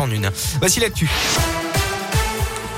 en une. Voici l'actu.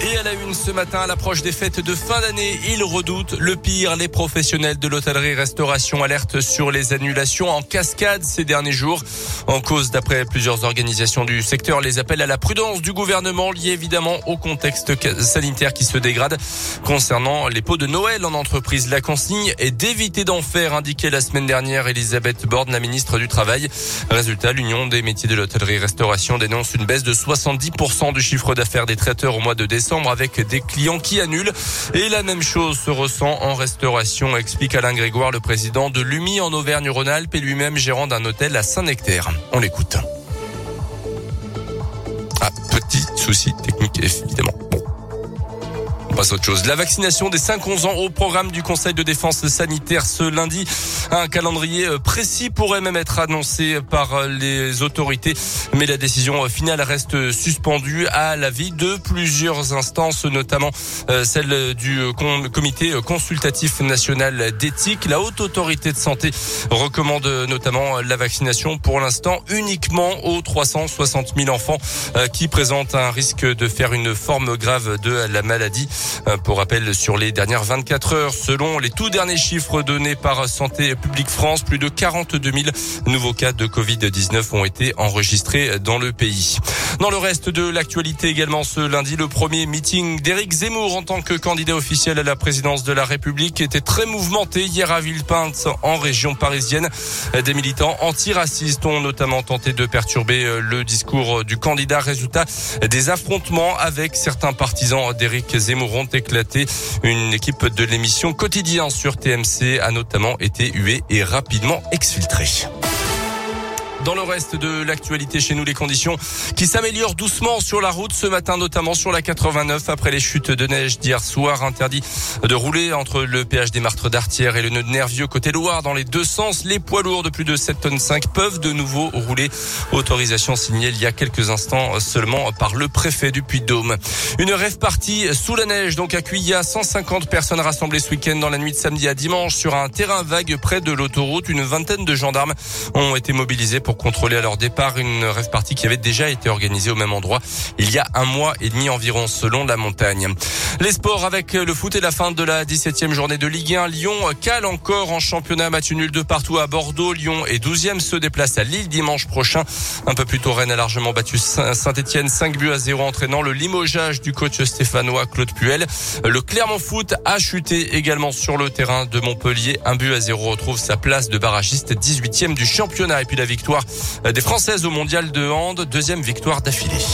Et à la une ce matin, à l'approche des fêtes de fin d'année, ils redoutent le pire. Les professionnels de l'hôtellerie-restauration alertent sur les annulations en cascade ces derniers jours. En cause, d'après plusieurs organisations du secteur, les appels à la prudence du gouvernement liés évidemment au contexte sanitaire qui se dégrade. Concernant les pots de Noël en entreprise, la consigne est d'éviter d'en faire, indiquait la semaine dernière Elisabeth Borne, la ministre du Travail. Résultat, l'Union des métiers de l'hôtellerie-restauration dénonce une baisse de 70% du chiffre d'affaires des traiteurs au mois de décembre avec des clients qui annulent. Et la même chose se ressent en restauration, explique Alain Grégoire, le président de l'UMI en Auvergne-Rhône-Alpes et lui-même gérant d'un hôtel à Saint-Nectaire. On l'écoute. Ah, petit souci technique, évidemment passe autre chose. La vaccination des 5-11 ans au programme du Conseil de défense sanitaire ce lundi. Un calendrier euh, précis pourrait même être annoncé par euh, les autorités, mais la décision euh, finale reste suspendue à l'avis de plusieurs instances, notamment celle du comité consultatif national d'éthique. La haute autorité de santé recommande notamment la vaccination pour l'instant uniquement aux 360 000 enfants qui présentent un risque de faire une forme grave de la maladie. Euh, pour rappel, sur les dernières 24 heures, selon les tout derniers chiffres donnés par Santé publique France, plus de 42 000 nouveaux cas de Covid-19 ont été enregistrés dans le pays. Dans le reste de l'actualité également ce lundi, le premier meeting d'Éric Zemmour en tant que candidat officiel à la présidence de la République était très mouvementé hier à Villepinte en région parisienne. Des militants antiracistes ont notamment tenté de perturber euh, le discours du candidat. Résultat, des affrontements avec certains partisans d'Éric Zemmour Une équipe de l'émission Quotidien sur TMC a notamment été huée et rapidement exfiltrée. Dans le reste de l'actualité chez nous, les conditions qui s'améliorent doucement sur la route ce matin, notamment sur la 89 après les chutes de neige d'hier soir. Interdit de rouler entre le péage des Martres d'Artière et le nœud de Nervieux côté Loire dans les deux sens. Les poids lourds de plus de 7 tonnes 5 peuvent de nouveau rouler. Autorisation signée il y a quelques instants seulement par le préfet du Puy-de-Dôme. Une rêve partie sous la neige, donc à Cuya. 150 personnes rassemblées ce week-end dans la nuit de samedi à dimanche sur un terrain vague près de l'autoroute. Une vingtaine de gendarmes ont été mobilisés pour contrôler à leur départ une rêve partie qui avait déjà été organisée au même endroit il y a un mois et demi environ selon la montagne. Les sports avec le foot et la fin de la 17e journée de Ligue 1. Lyon cale encore en championnat, match nul de partout à Bordeaux. Lyon est 12e, se déplace à Lille dimanche prochain. Un peu plus tôt, Rennes a largement battu Saint-Etienne 5 buts à 0 entraînant le limogeage du coach stéphanois Claude Puel. Le Clermont Foot a chuté également sur le terrain de Montpellier. Un but à 0 retrouve sa place de barragiste 18e du championnat. Et puis la victoire des Françaises au mondial de hand, deuxième victoire d'affilée.